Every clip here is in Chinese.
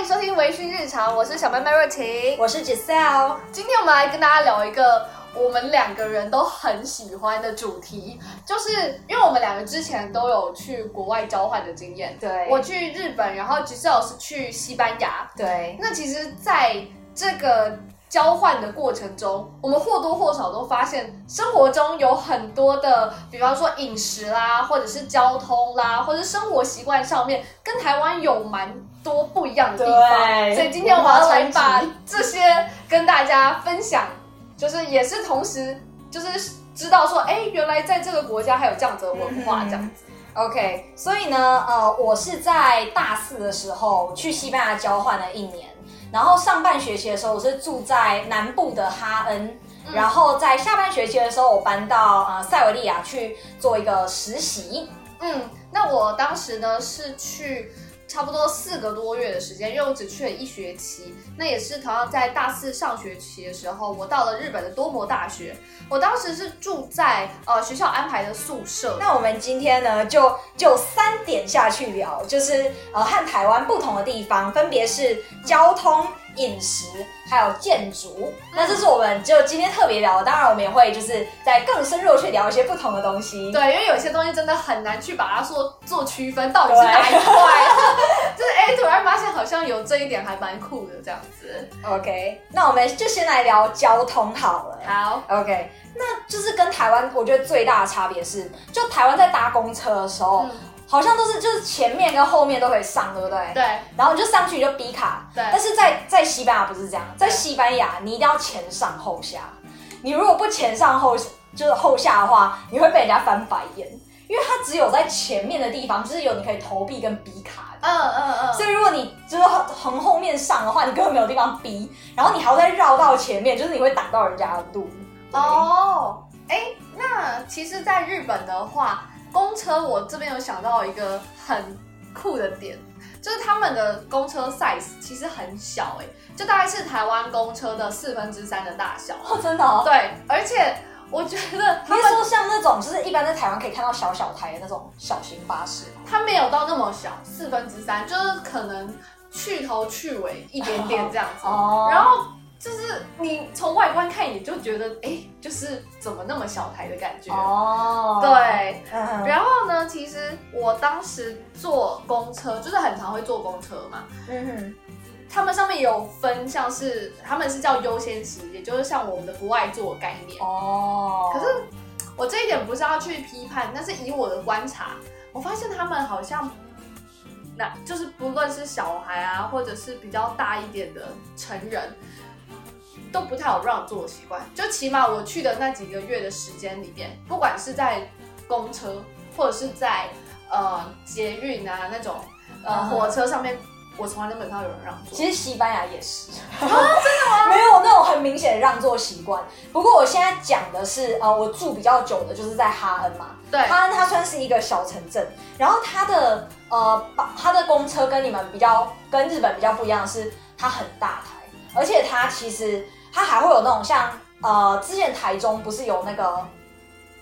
迎收听微醺日常，我是小妹妹若晴。我是 Giselle，今天我们来跟大家聊一个我们两个人都很喜欢的主题，就是因为我们两个之前都有去国外交换的经验。对我去日本，然后 Giselle 是去西班牙。对那其实，在这个交换的过程中，我们或多或少都发现，生活中有很多的，比方说饮食啦，或者是交通啦，或者是生活习惯上面，跟台湾有蛮多不一样的地方。对所以今天我们要来把这些跟大家分享，就是也是同时就是知道说，哎，原来在这个国家还有这样子的文化，嗯这样子。OK，所以呢，呃，我是在大四的时候去西班牙交换了一年，然后上半学期的时候我是住在南部的哈恩，嗯然后在下半学期的时候我搬到呃塞维利亚去做一个实习。嗯，那我当时呢是去差不多四个多月的时间，因为我只去了一学期。那也是同样在大四上学期的时候，我到了日本的多摩大学。我当时是住在呃学校安排的宿舍。那我们今天呢，就就三点下去聊，就是呃和台湾不同的地方，分别是交通、饮食还有建筑。那这是我们就今天特别聊，当然我们也会就是在更深入去聊一些不同的东西。对，因为有些东西真的很难去把它说做区分，到底是哪一块。有这一点还蛮酷的这样子。OK，那我们就先来聊交通好了。好，OK，那就是跟台湾我觉得最大的差别是，就台湾在搭公车的时候，嗯，好像都是就是前面跟后面都可以上，对不对？对然后你就上去你就逼卡，对但是在在西班牙不是这样，在西班牙你一定要前上后下，你如果不前上后就是后下的话，你会被人家翻白眼，因为它只有在前面的地方就是有你可以投币跟逼卡的。嗯嗯嗯。所以如果你就是横后面上的话，你根本没有地方逼，然后你还要再绕到前面，就是你会挡到人家的路。哦，哎，那其实，在日本的话，公车我这边有想到一个很酷的点，就是他们的公车 size 其实很小，哎，就大概是台湾公车的四分之三的大小。哦，真的哦。对，而且我觉得 他们你说像那种就是一般在台湾可以看到小小台的那种小型巴士？它没有到那么小，四分之三，就是可能去头去尾一点点这样子。哦然后就是你从外观看，你就觉得哎，就是怎么那么小台的感觉。哦，对，嗯，然后呢，其实我当时坐公车，就是很常会坐公车嘛。嗯哼，他们上面有分，像是他们是叫优先席，也就是像我们的不爱做概念。哦，可是我这一点不是要去批判，但是以我的观察，我发现他们好像，那就是不论是小孩啊，或者是比较大一点的成人，都不太有让座的习惯。就起码我去的那几个月的时间里面，不管是在公车或者是在呃捷运啊那种呃嗯火车上面，我从来都没看到有人让座。其实西班牙也是，啊真的吗？没有那种很明显的让座习惯。不过我现在讲的是，呃，我住比较久的就是在哈恩嘛，对，哈恩它算是一个小城镇，然后它的呃，把它的公车跟你们比较跟日本比较不一样的是，它很大台，而且它其实它还会有那种像呃，之前台中不是有那个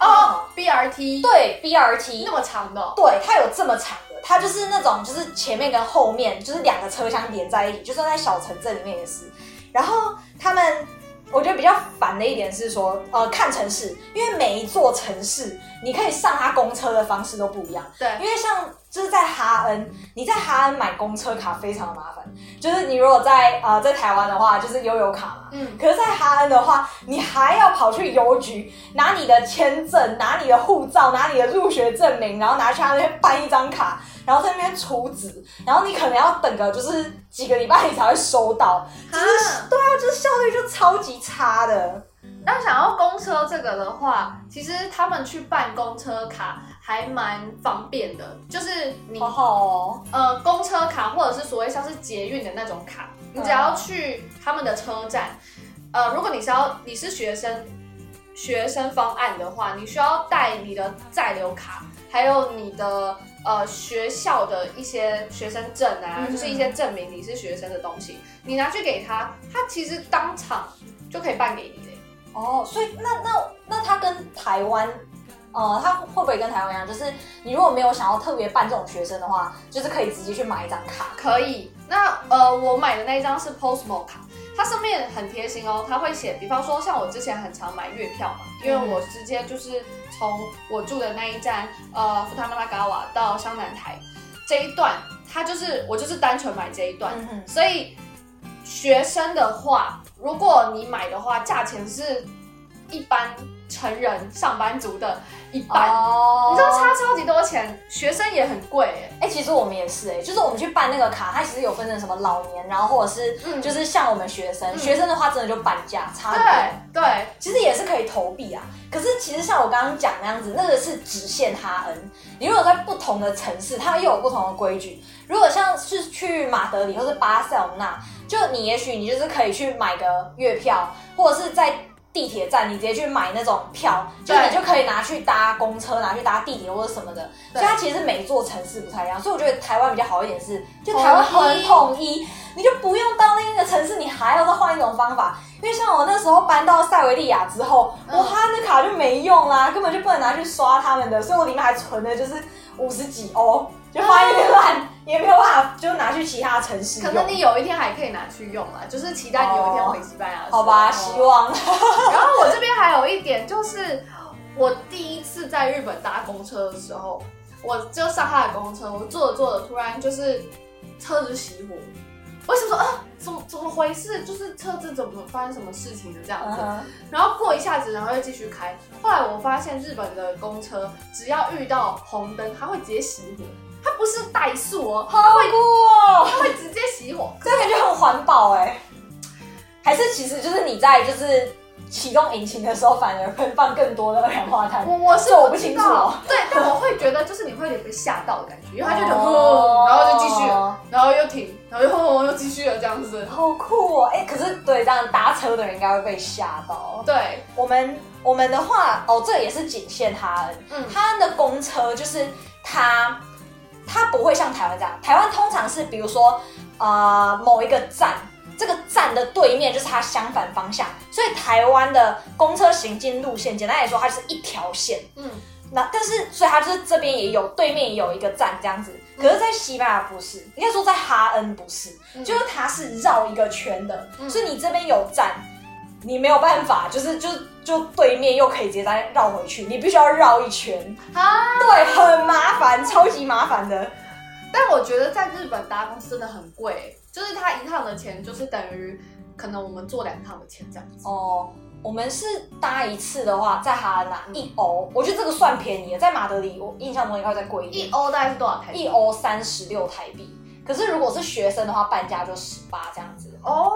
哦，BRT 对 BRT 那么长的哦、对，它有这么长的，它就是那种就是前面跟后面就是两个车厢连在一起，就算在小城镇里面也是。然后他们，我觉得比较烦的一点是说，呃，看城市，因为每一座城市你可以上他公车的方式都不一样。对因为像就是在哈恩，你在哈恩买公车卡非常麻烦，就是你如果在呃在台湾的话，就是悠游卡嘛。嗯，可是，在哈恩的话，你还要跑去邮局拿你的签证、拿你的护照、拿你的入学证明，然后拿去他那边办一张卡，然后在那边储值，然后你可能要等个就是几个礼拜你才会收到，就是啊对啊，就是效率就超级差的。那想要公车这个的话，其实他们去办公车卡还蛮方便的，就是你哦，呃公车卡或者是所谓像是捷运的那种卡，你只要去他们的车站，呃，如果你是要你是学生学生方案的话，你需要带你的在留卡，还有你的呃学校的一些学生证啊，嗯就是一些证明你是学生的东西，你拿去给他，他其实当场就可以办给你的。哦，所以那那那他跟台湾。呃，他会不会跟台湾一样？就是你如果没有想要特别办这种学生的话，就是可以直接去买一张卡。可以，那呃，我买的那一张是 Postmo 卡，它上面很贴心哦，它会写，比方说像我之前很常买月票嘛，因为我直接就是从我住的那一站呃福他曼拉嘎瓦到香南台这一段，它就是我就是单纯买这一段，嗯，所以学生的话，如果你买的话，价钱是一般成人上班族的一半，哦你知道差超级多钱，学生也很贵哎。哎、其实我们也是哎、就是我们去办那个卡，它其实有分成什么老年，然后或者是嗯就是像我们学生，嗯学生的话真的就半价差很多。对对，其实也是可以投币啊，可是其实像我刚刚讲那样子，那个是只限哈恩。你如果在不同的城市，它又有不同的规矩。如果像是去马德里或是巴塞罗那，就你也许你就是可以去买个月票，或者是在地铁站你直接去买那种票，就你就可以拿去搭公车、拿去搭地铁或者什么的。所以它其实每座城市不太一样，所以我觉得台湾比较好一点是，就台湾很统一，你就不用到另一个城市，你还要再换一种方法。因为像我那时候搬到塞维利亚之后，嗯。我哈恩的卡就没用啦，根本就不能拿去刷他们的，所以我里面还存的就是五十几欧，就放在那边烂，也没有办法就拿去其他城市用。可能你有一天还可以拿去用啊，就是期待你有一天回西班牙。好吧，希望。然后我这边还有一点就是，我第一次在日本搭公车的时候，我就上他的公车，我坐着坐着，突然就是车子熄火，我想说啊，怎么怎么回事？就是车子怎么发生什么事情的这样子？然后过一下子，然后又继续开。后来我发现日本的公车只要遇到红灯，它会直接熄火，它不是怠速哦，好酷哦，它会直接熄火。这感觉很环保哎。还是其实就是你在就是启动引擎的时候，反而会放更多的二氧化碳。我我是我不清楚对，但我会觉得就是你会有点被吓到的感觉，因为它就轰，然后就继续，然后又停，然后又轰，又继续了这样子。好酷哦！哎、可是对这样搭车的人应该会被吓到。对，我们我们的话，哦，这也是仅限哈恩。嗯，哈恩的公车就是它，它不会像台湾这样。台湾通常是比如说呃某一个站，这个站的对面就是它相反方向，所以台湾的公车行进路线，简单来说，它就是一条线。嗯，那但是，所以它就是这边也有，对面也有一个站这样子。可是，在西班牙不是，应该说在哈恩不是，嗯就是它是绕一个圈的，嗯所以你这边有站，你没有办法，就是就就对面又可以直接再绕回去，你必须要绕一圈，啊，对，很麻烦，超级麻烦的。但我觉得在日本搭公司真的很贵，就是它一趟的钱就是等于可能我们坐两趟的钱这样子。哦，我们是搭一次的话，在哈恩啊嗯一欧，我觉得这个算便宜的，在马德里我印象中应该会再贵一点一，欧大概是多少台币？一欧三十六台币。可是如果是学生的话，半价就十八这样子。哦，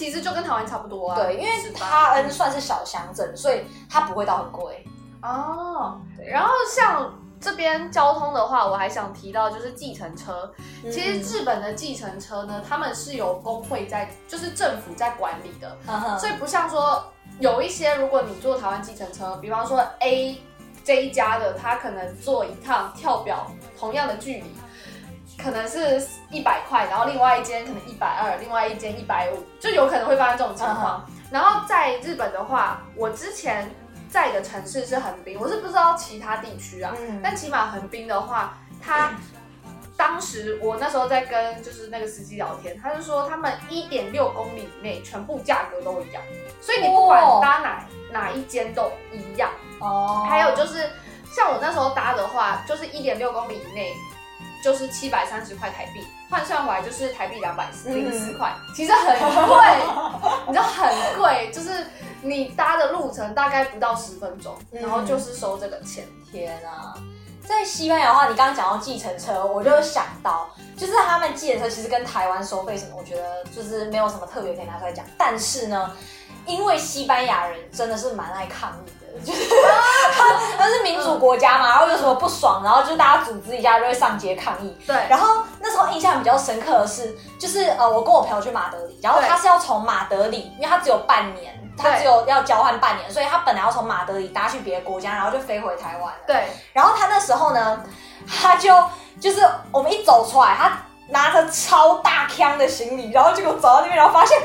其实就跟台湾差不多啊。对，因为18哈恩算是小乡镇，所以它不会到很贵。哦，然后像这边交通的话，我还想提到就是计程车。其实日本的计程车呢，他们是有工会在，就是政府在管理的，所以不像说有一些，如果你坐台湾计程车，比方说 A 这一家的，他可能坐一趟跳表同样的距离。可能是一百块，然后另外一间可能一百二，另外一间一百五，就有可能会发生这种情况。然后在日本的话，我之前在的城市是横滨，我是不知道其他地区啊，嗯但起码横滨的话，它当时我那时候在跟就是那个司机聊天，他就说他们一点六公里以内全部价格都一样，所以你不管搭哪、哪一间都一样。哦，还有就是像我那时候搭的话，就是一点六公里以内。就是七百三十块台币，换算回来就是台币两百零四块，其实很贵，你知道很贵，就是你搭的路程大概不到十分钟，嗯然后就是收这个钱。天啊！在西班牙的话，你刚刚讲到计程车，我就想到，就是他们计程车其实跟台湾收费什么，我觉得就是没有什么特别可以拿出来讲。但是呢，因为西班牙人真的是蛮爱抗议的，就是他他是民主国家嘛，然后有什么不爽，然后就大家组织一下就会上街抗议。对，然后那时候印象比较深刻的是，就是呃，我跟我朋友去马德里，然后他是要从马德里，因为他只有半年，他只有要交换半年，所以他本来要从马德里搭去别的国家，然后就飞回台湾。对，然后他那时候呢，他就就是我们一走出来，他拿着超大箱的行李，然后结果走到那边，然后发现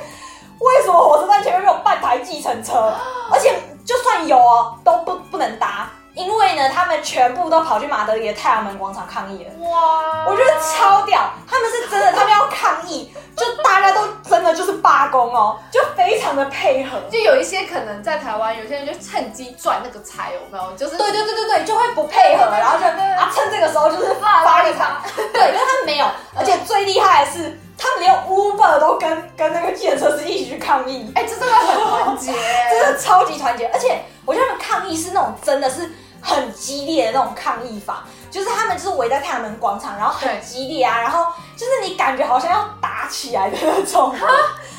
为什么火车站前面没有半台计程车，而且就算有哦，都不不能搭，因为呢，他们全部都跑去马德里的太阳门广场抗议了。哇，我觉得超屌，他们是真的，他们要抗议，就大家都真的就是罢工哦，就非常的配合。就有一些可能在台湾，有些人就趁机赚那个财，有没有？就是对对对对对，就会不配合，然后就啊趁这个时候就是发一场。对，因为他们没有，而且最厉害的是，他们连 Uber 都跟跟那个建设司一起去抗议。哎，这真的很团结，真的超级团结。而且我觉得他们抗议是那种真的是很激烈的那种抗议法，就是他们就是围在太阳门广场，然后很激烈啊，然后就是你感觉好像要打起来的那种。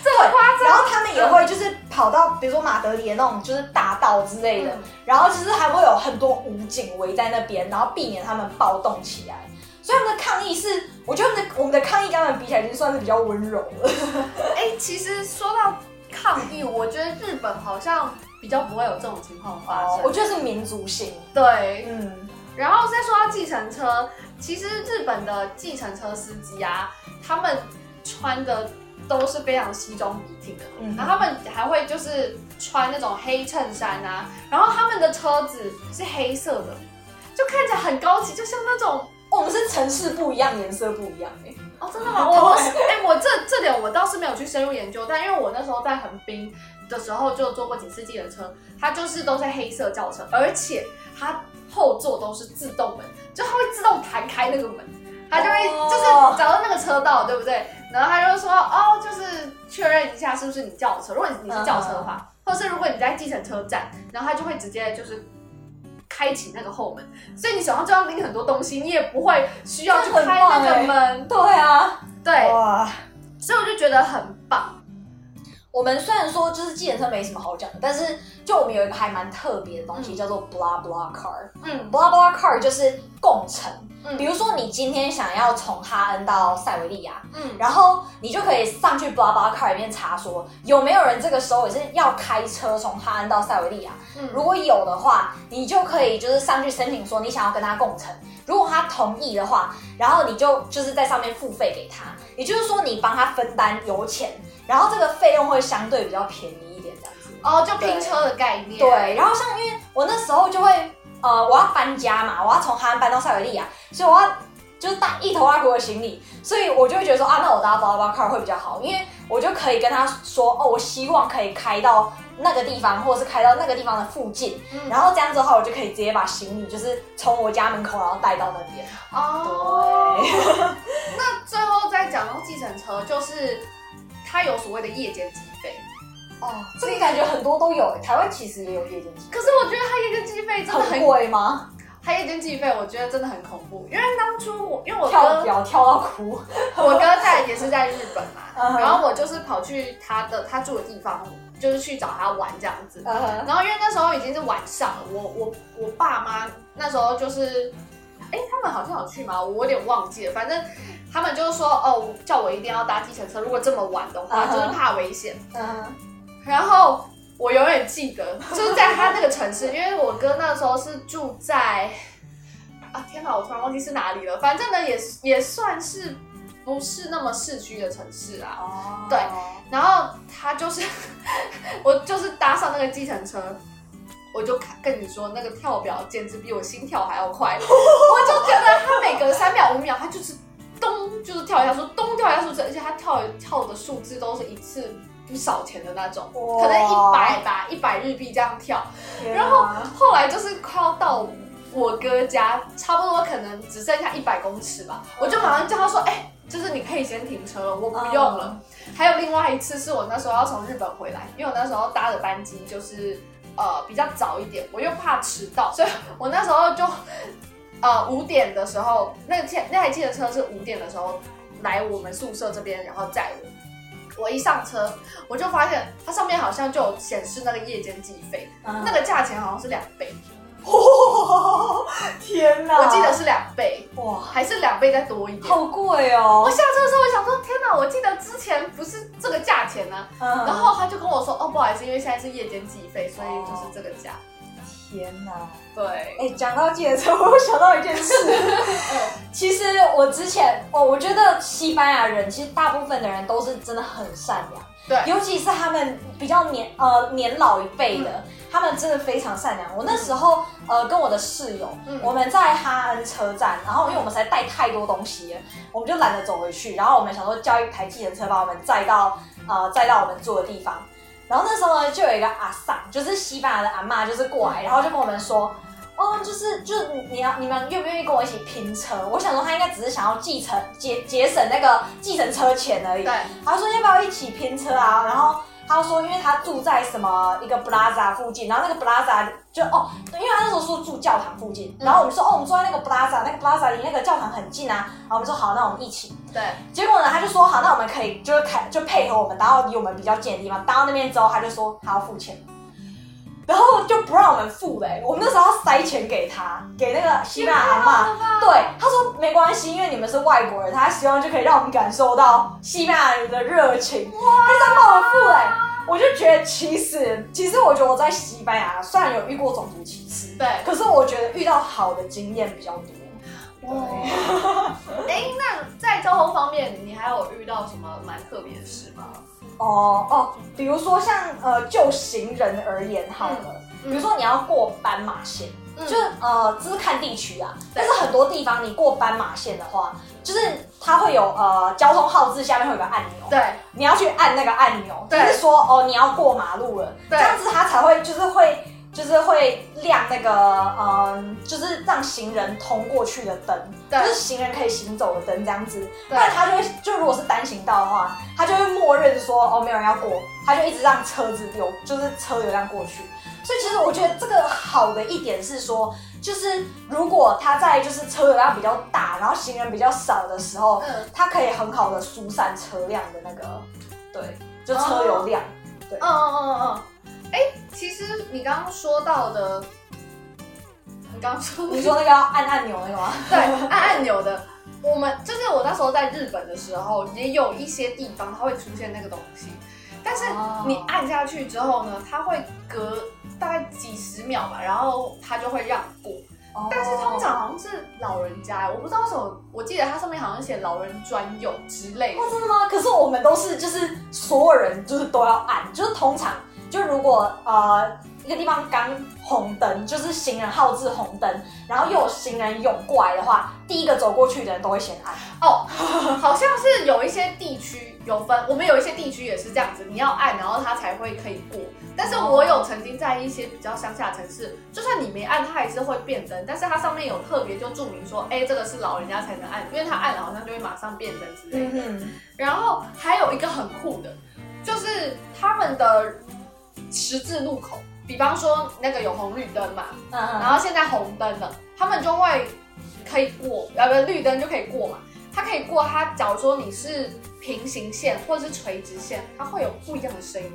这么夸张。然后他们也会就是跑到比如说马德里的那种就是大道之类的，然后就是还会有很多武警围在那边，然后避免他们暴动起来。所以他们的抗议是，我觉得我们的我们的抗议跟他们比起来，已经算是比较温柔了。哎，其实说到抗议，我觉得日本好像比较不会有这种情况发生。我觉得是民族性。对，嗯。然后再说到计程车，其实日本的计程车司机啊，他们穿的都是非常西装笔挺的，嗯，然后他们还会就是穿那种黑衬衫啊，然后他们的车子是黑色的，就看起来很高级，就像那种。我们是城市不一样，颜色不一样哎。哦，真的吗？我哎，我这这点我倒是没有去深入研究，但因为我那时候在横滨的时候就坐过几次计程车，它就是都是黑色轿车，而且它后座都是自动门，就它会自动弹开那个门，它就会就是找到那个车道，对不对？然后他就说哦，就是确认一下是不是你轿车，如果你是轿车的话，或者是如果你在计程车站，然后他就会直接就是。开启那个后门，所以你手上就要拎很多东西，你也不会需要去开那个门。对啊，对，哇，所以我就觉得很棒。我们虽然说就是计程车没什么好讲的，但是就我们有一个还蛮特别的东西，叫做 blah blah car。嗯，blah blah car 就是共乘。嗯比如说，你今天想要从哈恩到塞维利亚，嗯，然后你就可以上去 blah Bla Car 里面查说有没有人这个时候也是要开车从哈恩到塞维利亚。嗯，如果有的话，你就可以就是上去申请说你想要跟他共乘。如果他同意的话，然后你就就是在上面付费给他，也就是说你帮他分担油钱，然后这个费用会相对比较便宜一点，这样子。哦，就拼车的概念。对，然后像因为我那时候就会。呃，我要搬家嘛，我要从哈安搬到塞维利亚，所以我要就是带一头阿婆的行李，所以我就会觉得说啊，那我搭包包 car 会比较好，因为我就可以跟他说哦，我希望可以开到那个地方，或者是开到那个地方的附近，然后这样子的话，我就可以直接把行李就是从我家门口然后带到那边。哦，那最后再讲到计程车，就是它有所谓的夜间机费。哦，这个感觉很多都有，台湾其实也有夜间计可是我觉得它夜间计费真的很贵吗？它夜间计费我觉得真的很恐怖，因为当初我因为我跳表跳到哭，我哥在也是在日本嘛，然后我就是跑去他的他住的地方，就是去找他玩这样子。然后因为那时候已经是晚上了，我我我爸妈那时候就是，哎，他们好像有去吗？我有点忘记了，反正他们就是说哦，叫我一定要搭计程车，如果这么晚的话，就是怕危险。嗯然后我永远记得，就是在他那个城市，因为我哥那时候是住在啊，天哪，我突然忘记是哪里了。反正呢，也也算是不是那么市区的城市啊。哦。对。然后他就是，我就是搭上那个计程车，我就跟你说，那个跳表简直比我心跳还要快。我就觉得他每隔三秒五秒，他就是咚，就是跳一下数，咚跳一下数字，而且他跳跳的数字都是一次。不少钱的那种，可能一百吧，一百日币这样跳。然后后来就是快要到我哥家，差不多可能只剩下一百公尺吧，我就马上叫他说：“哎，就是你可以先停车了，我不用了。”还有另外一次是我那时候要从日本回来，因为我那时候搭的班机就是呃比较早一点，我又怕迟到，所以我那时候就呃五点的时候，那个那台计程车是五点的时候来我们宿舍这边，然后载我。我一上车，我就发现它上面好像就有显示那个夜间计费，那个价钱好像是两倍。天哪！我记得是两倍，哇，还是两倍再多一点，好贵哦！我下车的时候，我想说！我记得之前不是这个价钱呢。然后他就跟我说，哦，不好意思，因为现在是夜间计费，所以就是这个价。天哪！对，哎，讲到计程车，我想到一件事。其实我之前，哦，我觉得西班牙人其实大部分的人都是真的很善良。对，尤其是他们比较年呃年老一辈的。他们真的非常善良。我那时候呃跟我的室友，嗯我们在哈恩车站，然后因为我们实在带太多东西了，我们就懒得走回去，然后我们想说叫一台计程车把我们载到呃载到我们住的地方。然后那时候呢，就有一个阿桑，就是西班牙的阿妈，就是过来，然后就跟我们说。哦，就是就是你你要你们愿不愿意跟我一起拼车？我想说他应该只是想要继承节节省那个计程车钱而已。对，他说要不要一起拼车啊？然后他说，因为他住在什么一个 plaza 附近，然后那个 plaza 就哦，因为他那时候说住教堂附近，然后我们说哦，我们住在那个 plaza，那个 plaza 离那个教堂很近啊。然后我们说好，那我们一起。对，结果呢，他就说好，那我们可以就是开就配合我们，然后离我们比较近的地方。搭到那边之后，他就说他要付钱。然后就不让我们付嘞、我们那时候要塞钱给他，给那个西班牙阿妈。对，他说没关系，因为你们是外国人，他希望就可以让我们感受到西班牙人的热情，他就这样帮我们付哎、我就觉得其实，其实我觉得我在西班牙虽然有遇过种族歧视，对，可是我觉得遇到好的经验比较多。哇，哎，那在交通方面，你还有遇到什么蛮特别的事吗？哦哦，比如说像呃，就行人而言好了，嗯比如说你要过斑马线，嗯就是呃，这是看地区啊，但是很多地方你过斑马线的话，就是它会有呃交通号志下面会有个按钮，对。你要去按那个按钮，就是说哦你要过马路了，这样子它才会就是会就是会亮那个嗯、就是让行人通过去的灯，就是行人可以行走的灯这样子，不对。然它就会就如果是单行道的话，他就会默认说哦没有人要过，他就一直让车子流就是车流量过去。所以其实我觉得这个好的一点是说，就是如果他在就是车流量比较大，然后行人比较少的时候，嗯。它可以很好的疏散车辆的那个，对，就车流量。对。嗯嗯嗯嗯，哎，其实你刚刚说到的，你刚刚说 你说那个要按按钮那个吗？对，按按钮的。我们就是我那时候在日本的时候，也有一些地方它会出现那个东西，但是哦你按下去之后呢，它会隔大概几十秒吧，然后它就会让过。但是通常好像是老人家，我不知道为什么，我记得它上面好像写老人专用之类的哦，。真的吗？可是我们都是就是所有人就是都要按，就是通常就如果呃一个地方刚红灯，就是行人号志红灯，然后又有行人涌过来的话，第一个走过去的人都会先按。哦，好像是有一些地区有分，我们有一些地区也是这样子，你要按，然后它才会可以过。但是我有曾经在一些比较乡下的城市，就算你没按，它还是会变灯，但是它上面有特别就注明说，哎，这个是老人家才能按，因为他按了好像就会马上变灯之类的。嗯然后还有一个很酷的，就是他们的十字路口，比方说那个有红绿灯嘛，嗯然后现在红灯了，他们就会可以过，呃，不绿灯就可以过嘛。它可以过，它假如说你是平行线或者是垂直线，它会有不一样的声音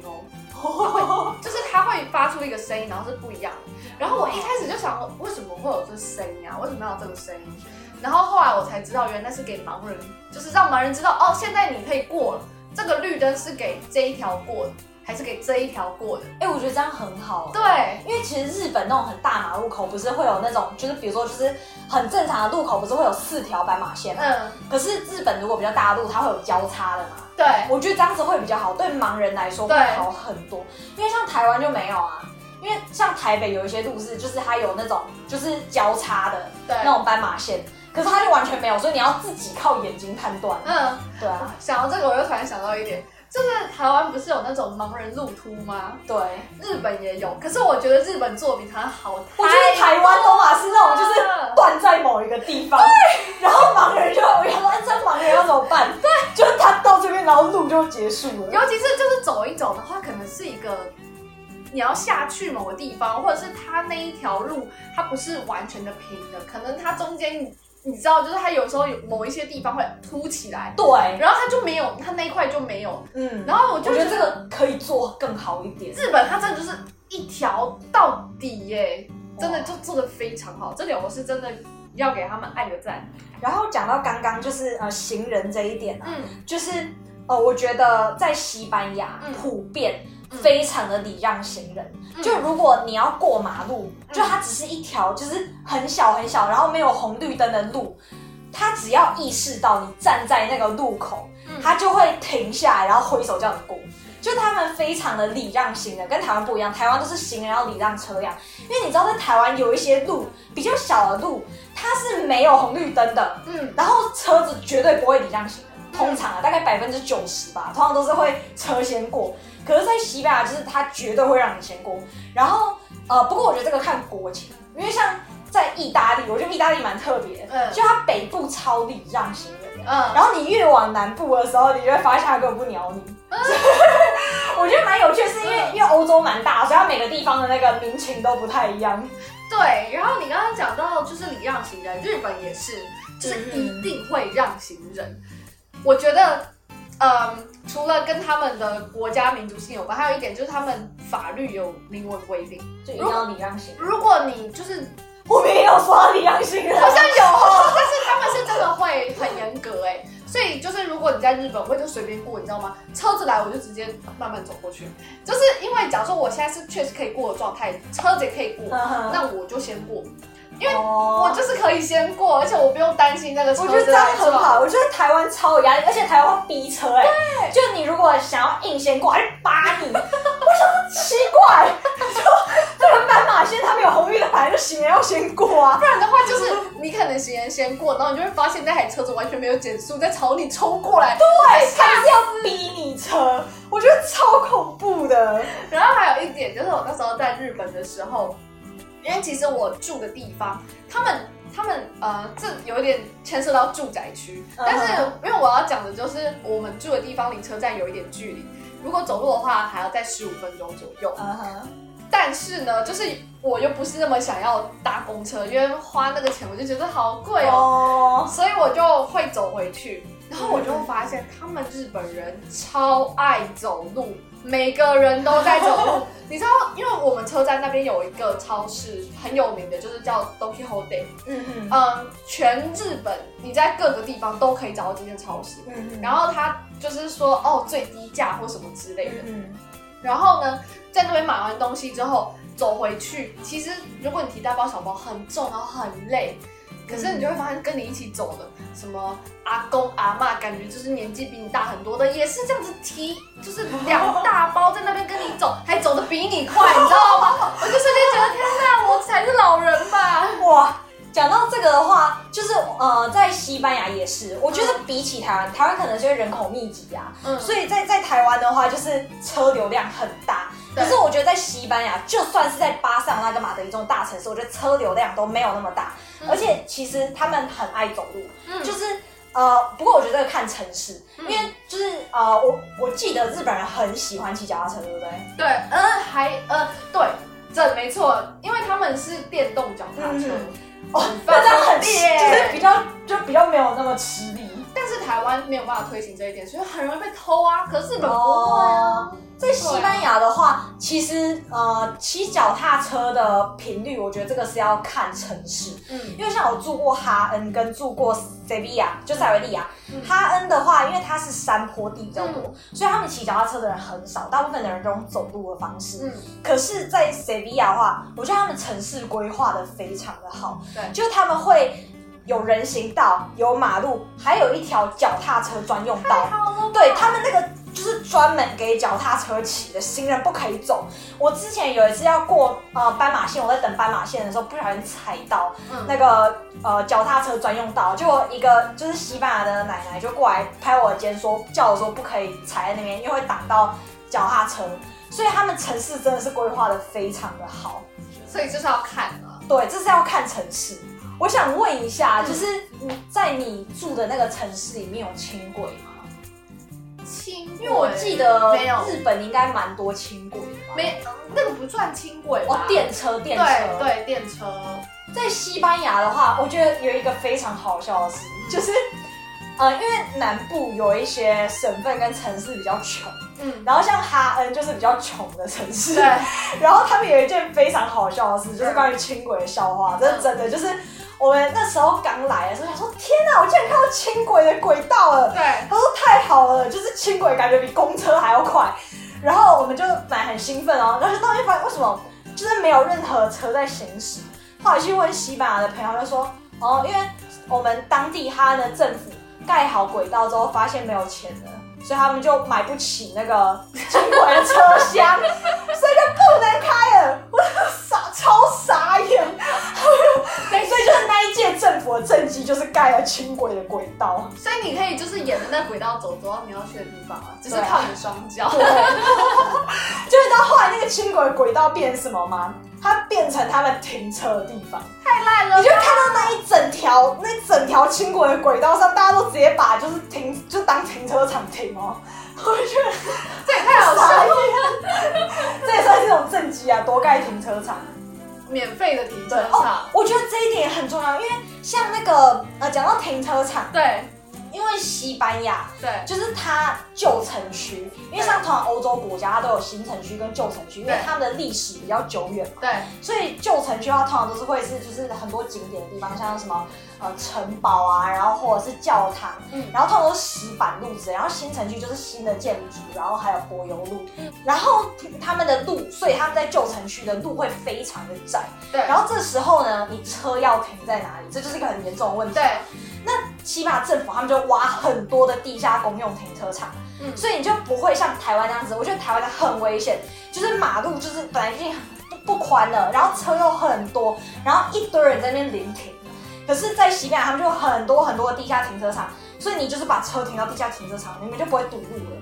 哦，就是它会发出一个声音，然后是不一样的。然后我一开始就想，为什么会有这声音啊？为什么要有这个声音？然后后来我才知道，原来是给盲人，就是让盲人知道哦，现在你可以过了，这个绿灯是给这一条过的，还是给这一条过的？哎、我觉得这样很好。对，因为其实日本那种很大马路口不是会有那种，就是比如说就是很正常的路口不是会有四条斑马线吗？嗯，可是日本如果比较大的路，它会有交叉的嘛。对，我觉得这样子会比较好，对盲人来说会好很多。因为像台湾就没有啊，因为像台北有一些路是就是它有那种就是交叉的对那种斑马线，可是它就完全没有，所以你要自己靠眼睛判断。嗯。对啊，想到这个，我又突然想到一点，就是台湾不是有那种盲人路突吗？对，日本也有，可是我觉得日本做得比台湾好太多我觉得台湾都嘛是那种就是了断在某一个地方，对，然后盲人就我原来这盲人要怎么办？对，就是他到这边，然后路就结束了。尤其是就是走一走的话，可能是一个你要下去某个地方，或者是它那一条路它不是完全的平的，可能它中间你你知道，就是它有时候有某一些地方会凸起来，对，然后它就没有，它那一块就没有。嗯，然后我就觉得这个可以做更好一点。日本它真的就是一条到底耶，真的就做的非常好，这点我是真的要给他们按个赞。然后讲到刚刚就是呃行人这一点啊，嗯，就是呃，我觉得在西班牙嗯普遍嗯非常的礼让行人。嗯就如果你要过马路，嗯就它只是一条就是很小很小，然后没有红绿灯的路，他只要意识到你站在那个路口，嗯他就会停下来，然后挥手叫你过。就他们非常的礼让行人，跟台湾不一样，台湾都是行人要礼让车辆，因为你知道在台湾有一些路比较小的路，它是没有红绿灯的，嗯，然后车子绝对不会礼让行人，通常啊大概百分之九十吧，通常都是会车先过。可是，在西班牙就是它绝对会让你先过。然后呃，不过我觉得这个看国情，因为像在意大利，我觉得意大利蛮特别，嗯就它北部超礼让行人。嗯，然后你越往南部的时候，你就会发现它根本不鸟你。我觉得蛮有趣，是因为因为欧洲蛮大，所以它每个地方的那个民情都不太一样。对。然后你刚刚讲到就是礼让行人，日本也是，就是一定会让行人。我觉得，嗯，除了跟他们的国家民族性有关，还有一点就是他们法律有明文规定，就一定要礼让行人。如果你就是我没有说到礼让行人，好像有哦，但是他们是真的会很严格哎，所以就是如果你在日本，我就随便过，你知道吗？车子来我就直接慢慢走过去，就是因为假如说我现在是确实可以过的状态，车子也可以过，那那我就先过，因为我我就是可以先过，而且我不用担心那个车我觉得这样。很好，我觉得台湾超有压力，而且台湾会逼车哎、就你如果想要硬先过，还是扒你，我想说奇怪，就这个斑马线它没有红绿灯，反正就行人要先过啊。不然的话，就是你可能行人先过，然后你就会发现那台车子完全没有减速，在朝你冲过来。对，他就是要逼你车，我觉得超恐怖的。然后还有一点就是，我那时候在日本的时候，因为其实我住的地方，他们他们呃，这有一点牵涉到住宅区，嗯但是因为我要讲的就是我们住的地方离车站有一点距离，如果走路的话还要在十五分钟左右。但是呢，就是我又不是那么想要搭公车，因为花那个钱我就觉得好贵哦，哦，所以我就会走回去。然后我就会发现，他们日本人超爱走路，每个人都在走路。你知道，因为我们车站那边有一个超市很有名的，就是叫 Don Quixote。嗯哼，嗯，全日本你在各个地方都可以找到这间超市。嗯嗯，然后它就是说，哦，最低价或什么之类的。嗯然后呢，在那边买完东西之后走回去，其实如果你提大包小包很重，然后很累，可是你就会发现跟你一起走的什么阿公阿妈，感觉就是年纪比你大很多的，也是这样子提，就是两大包在那边跟你走，还走的比你快，你知道吗？我就瞬间觉得天哪，我才是老人吧。嗯，哇。讲到这个的话，就是呃，在西班牙也是，我觉得比起台湾，台湾可能是因为人口密集啊，嗯，所以在在台湾的话，就是车流量很大。对可是我觉得在西班牙，就算是在巴塞罗那跟马德里这种大城市，我觉得车流量都没有那么大。嗯而且其实他们很爱走路，嗯就是呃，不过我觉得看城市，嗯因为就是呃，我我记得日本人很喜欢骑脚踏车，对不对？对，嗯，还呃，对，这没错，因为他们是电动脚踏车。嗯哦很，那这样很就是比较就比较没有那么吃力。但是台湾没有办法推行这一点，所以很容易被偷啊。可是日本不会啊。在西班牙的话，其实呃，骑脚踏车的频率，我觉得这个是要看城市。嗯因为像我住过哈恩跟住过塞维亚，就塞维利亚。嗯哈恩的话，因为它是山坡地比较多，所以他们骑脚踏车的人很少，大部分的人都用走路的方式。嗯，可是，在塞维亚的话，我觉得他们城市规划的非常的好，对，就是他们会有人行道、有马路，还有一条脚踏车专用道。对他们那个就是专门给脚踏车骑的，行人不可以走。我之前有一次要过呃斑马线，我在等斑马线的时候不小心踩到嗯那个呃脚踏车专用道，就一个就是西班牙的奶奶就过来拍我的肩说，叫我说不可以踩在那边，因为会挡到脚踏车。所以他们城市真的是规划的非常的好。所以就是要看啊。对，这是要看城市。我想问一下，嗯就是你在你住的那个城市里面有轻轨吗？轻轨，因为我记得没有日本应该蛮多轻轨的吧。没那个不算轻轨吧。哦，电车，电车。对对电车，在西班牙的话，我觉得有一个非常好笑的事，就是呃，因为南部有一些省份跟城市比较穷，嗯，然后像哈恩就是比较穷的城市，对，然后他们有一件非常好笑的事，就是关于轻轨的笑话，这是真的，就是我们那时候刚来的时候，想说天哪，我竟然看到轻轨的轨道了。对，他说太好了，就是轻轨感觉比公车还要快。然后我们就本来很兴奋哦，然后就到那边发现为什么就是没有任何车在行驶。后来去问西班牙的朋友，就说哦，因为我们当地哈的政府盖好轨道之后，发现没有钱了，所以他们就买不起那个轻轨的车厢，所以就不能开了。我傻超傻眼，对，所以就是那一届政府的政绩就是盖了轻轨的轨道。所以你可以就是沿着那轨道走，走到你要去的地方啊，只是靠你的双脚。对，就是到后来那个轻轨轨道变成什么吗？它变成他们停车的地方。太烂了你就看到那一整条那整条轻轨的轨道上，大家都直接把就是停就当停车场停哦。我觉得这也太好笑了，眼，这也算是一种政绩啊，多盖停车场。免费的停车场，，我觉得这一点也很重要，因为像那个呃，讲到停车场，对。因为西班牙对。就是它旧城区，因为像通常欧洲国家它都有新城区跟旧城区，因为对他们的历史比较久远嘛，对。所以旧城区它通常都是会是就是很多景点的地方，像什么呃城堡啊，然后或者是教堂，嗯然后通常都是石板路之类，然后新城区就是新的建筑，然后还有柏油路，嗯然后他们的路，所以他们在旧城区的路会非常的窄，对，然后这时候呢，你车要停在哪里？这就是一个很严重的问题。对，那起码政府他们就挖很多的地下公用停车场，嗯所以你就不会像台湾那样子。我觉得台湾的很危险，就是马路就是本来已经不不宽了，然后车又很多，然后一堆人在那边临停。可是，在西班牙他们就有很多很多的地下停车场，所以你就是把车停到地下停车场，你们就不会堵路了。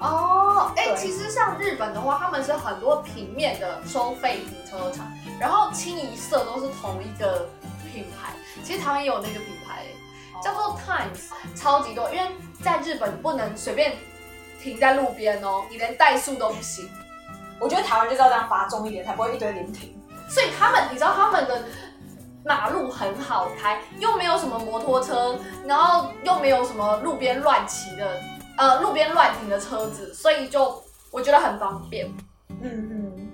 哦，哎、对其实像日本的话，他们是很多平面的收费停车场，然后清一色都是同一个品牌。其实台湾也有那个品牌，叫做 Times，超级多。因为在日本不能随便停在路边哦，你连怠速都不行。我觉得台湾就是要这样罚重一点，才不会一堆临停。所以他们，你知道他们的马路很好开，又没有什么摩托车，然后又没有什么路边乱骑的，呃，路边乱停的车子，所以就我觉得很方便。嗯嗯。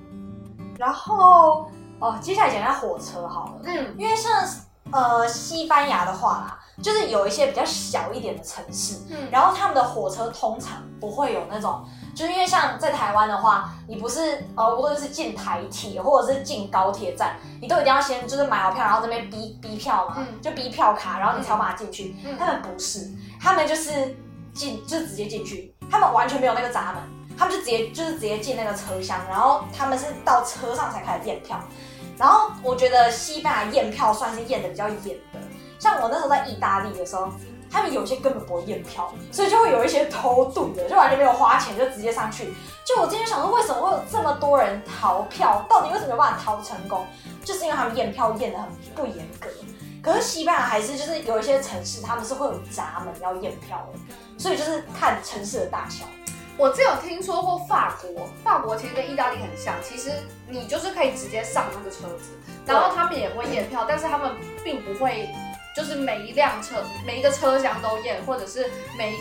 然后哦，接下来讲一下火车好了。嗯，因为像呃西班牙的话啦，就是有一些比较小一点的城市，嗯然后他们的火车通常不会有那种，就是因为像在台湾的话，你不是呃无论是进台铁或者是进高铁站，你都一定要先就是买好票，然后这边逼逼票嘛，嗯。就逼票卡，然后你才有办法进去。嗯。他们不是，他们就是进就直接进去，他们完全没有那个闸门。他们就直接就是直接进那个车厢，然后他们是到车上才开始验票，然后我觉得西班牙验票算是验的比较严的，像我那时候在意大利的时候，他们有些根本不会验票，所以就会有一些偷渡的，就完全没有花钱就直接上去。就我今天想说，为什么会有这么多人逃票？到底为什么有办法逃成功？就是因为他们验票验的很不严格。可是西班牙还是就是有一些城市，他们是会有闸门要验票的，所以就是看城市的大小。我只有听说过法国，法国其实跟意大利很像，其实你就是可以直接上那个车子，然后他们也会验票，但是他们并不会就是每一辆车每一个车厢都验，或者是每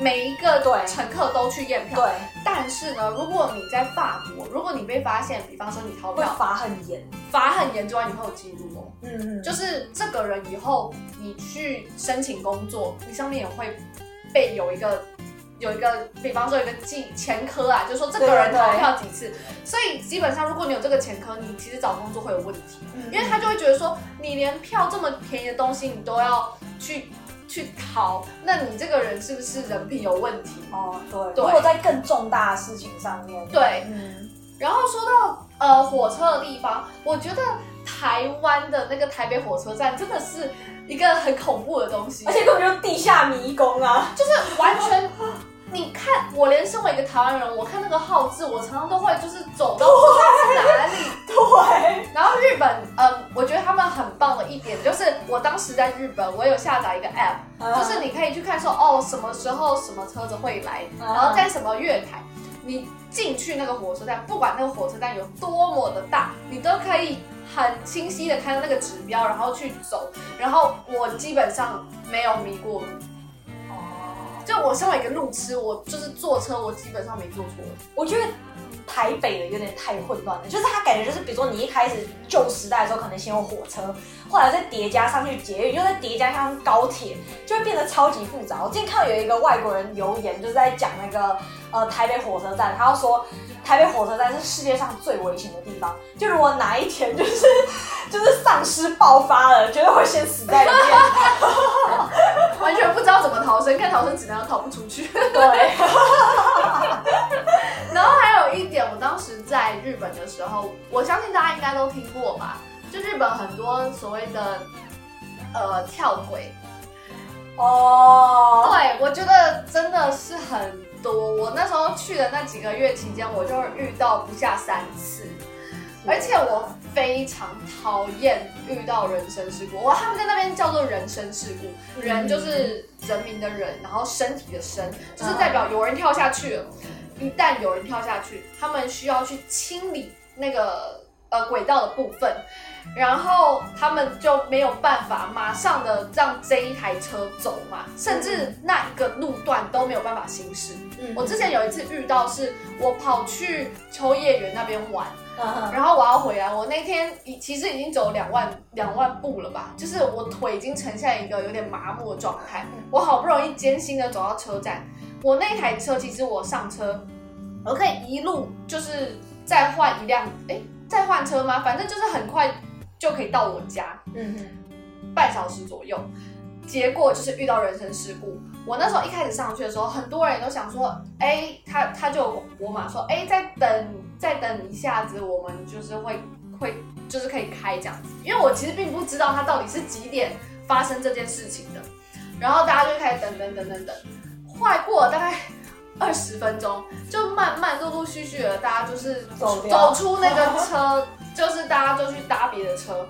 每一个对乘客都去验票。对，但是呢，如果你在法国，如果你被发现，比方说你逃票，会罚很严。罚很严之外，你会有记录哦。嗯嗯，就是这个人以后你去申请工作，你上面也会被有一个有一个，比方说有一个记前科啊，就是说这个人逃票几次，所以基本上如果你有这个前科，你其实找工作会有问题，嗯因为他就会觉得说你连票这么便宜的东西你都要去去逃，那你这个人是不是人品有问题？哦对，对。如果在更重大的事情上面，对，嗯，然后说到呃火车的地方，我觉得台湾的那个台北火车站真的是一个很恐怖的东西，而且根本就是地下迷宫啊。就是完全，你看我连身为一个台湾人，我看那个号字，我常常都会就是走到不知道是哪里。对，然后日本，嗯，我觉得他们很棒的一点就是，我当时在日本，我有下载一个 app，就是你可以去看说，哦，什么时候什么车子会来，嗯然后在什么月台，你进去那个火车站，不管那个火车站有多么的大，你都可以很清晰的看到那个指标，然后去走。然后我基本上没有迷过就我身为一个路痴，我就是坐车，我基本上没坐错。我觉得台北的有点太混乱了，就是它感觉就是，比如说你一开始旧时代的时候，可能先有火车，后来再叠加上去捷运，又再叠加上高铁，就会变得超级复杂。我今天看到有一个外国人留言，就是在讲那个呃台北火车站，他要说台北火车站是世界上最危险的地方，就如果哪一天就是就是丧尸爆发了，绝对会先死在里面。完全不知道怎么逃生，看逃生指南都逃不出去。对，然后还有一点，我当时在日本的时候，我相信大家应该都听过吧？就日本很多所谓的呃跳轨，哦，对我觉得真的是很多。我那时候去的那几个月期间，我就遇到不下三次，而且我非常讨厌遇到人身事故。哇，他们在那边叫做人身事故，人就是人民的人，然后身体的身，就是代表有人跳下去了。一旦有人跳下去，他们需要去清理那个呃轨道的部分，然后他们就没有办法马上的让这一台车走嘛，甚至那一个路段都没有办法行驶。嗯我之前有一次遇到，是我跑去秋叶原那边玩，嗯然后我要回来，我那天已其实已经走两万两万步了吧，就是我腿已经呈现一个有点麻木的状态。我好不容易艰辛的走到车站，我那台车其实我上车，我可以一路就是再换一辆，哎，再换车吗？反正就是很快就可以到我家，嗯哼半小时左右。结果就是遇到人身事故。我那时候一开始上去的时候，很多人都想说，哎，他他就有广播嘛，说，哎，再等再等一下子，我们就是会会就是可以开这样子。因为我其实并不知道他到底是几点发生这件事情的，然后大家就开始等等等等等，快过了大概二十分钟，就慢慢陆陆续续的，大家就是走走出那个车，就是大家就去搭别的车。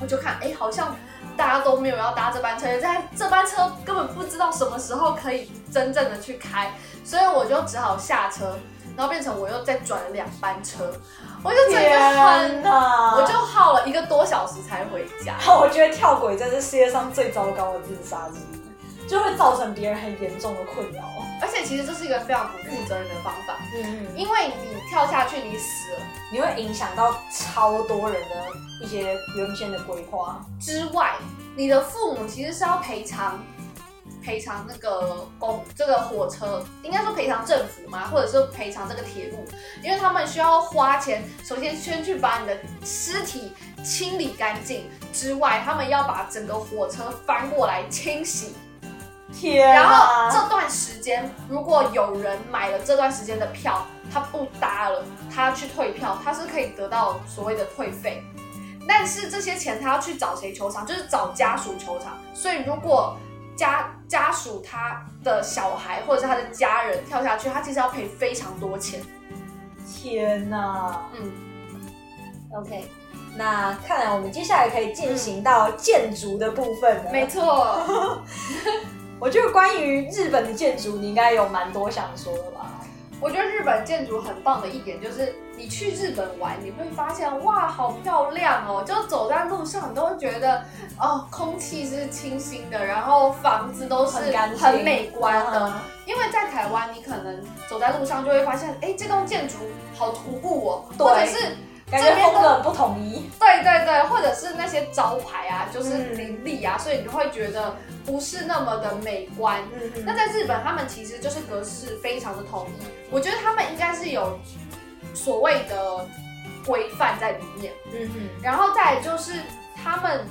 我就看，哎，好像大家都没有要搭这班车，在这班车根本不知道什么时候可以真正的去开，所以我就只好下车，然后变成我又再转了两班车，我就整个很！我就耗了一个多小时才回家。我觉得跳轨真是世界上最糟糕的自杀之一，就会造成别人很严重的困扰。而且其实这是一个非常不负责任的方法，嗯，因为你跳下去，你死了你会影响到超多人的一些原先的规划。之外，你的父母其实是要赔偿。赔偿那个公这个火车，应该说赔偿政府嘛，或者是赔偿这个铁路，因为他们需要花钱，首先先去把你的尸体清理干净，之外，他们要把整个火车翻过来清洗，天然后哪！这段时间，如果有人买了这段时间的票，他不搭了，他去退票，他是可以得到所谓的退费。但是这些钱他要去找谁求偿？就是找家属求偿。所以如果家家属他的小孩或者是他的家人跳下去，他其实要赔非常多钱。天哪嗯，！OK，那看来我们接下来可以进行到建筑的部分了。没错。我觉得关于日本的建筑，你应该有蛮多想说的吧？我觉得日本建筑很棒的一点就是，你去日本玩，你会发现哇，好漂亮哦！就走在路上，你都会觉得哦，空气是清新的，然后房子都是很美观的。嗯因为在台湾，你可能走在路上就会发现，哎，这栋建筑好突兀哦，或者是感觉风格很不统一。对对对，或者是那些招牌啊，就是嗯林立啊，所以你会觉得不是那么的美观。嗯那在日本，他们其实就是格式非常的统一，我觉得他们应该是有所谓的规范在里面。嗯嗯然后再来就是他们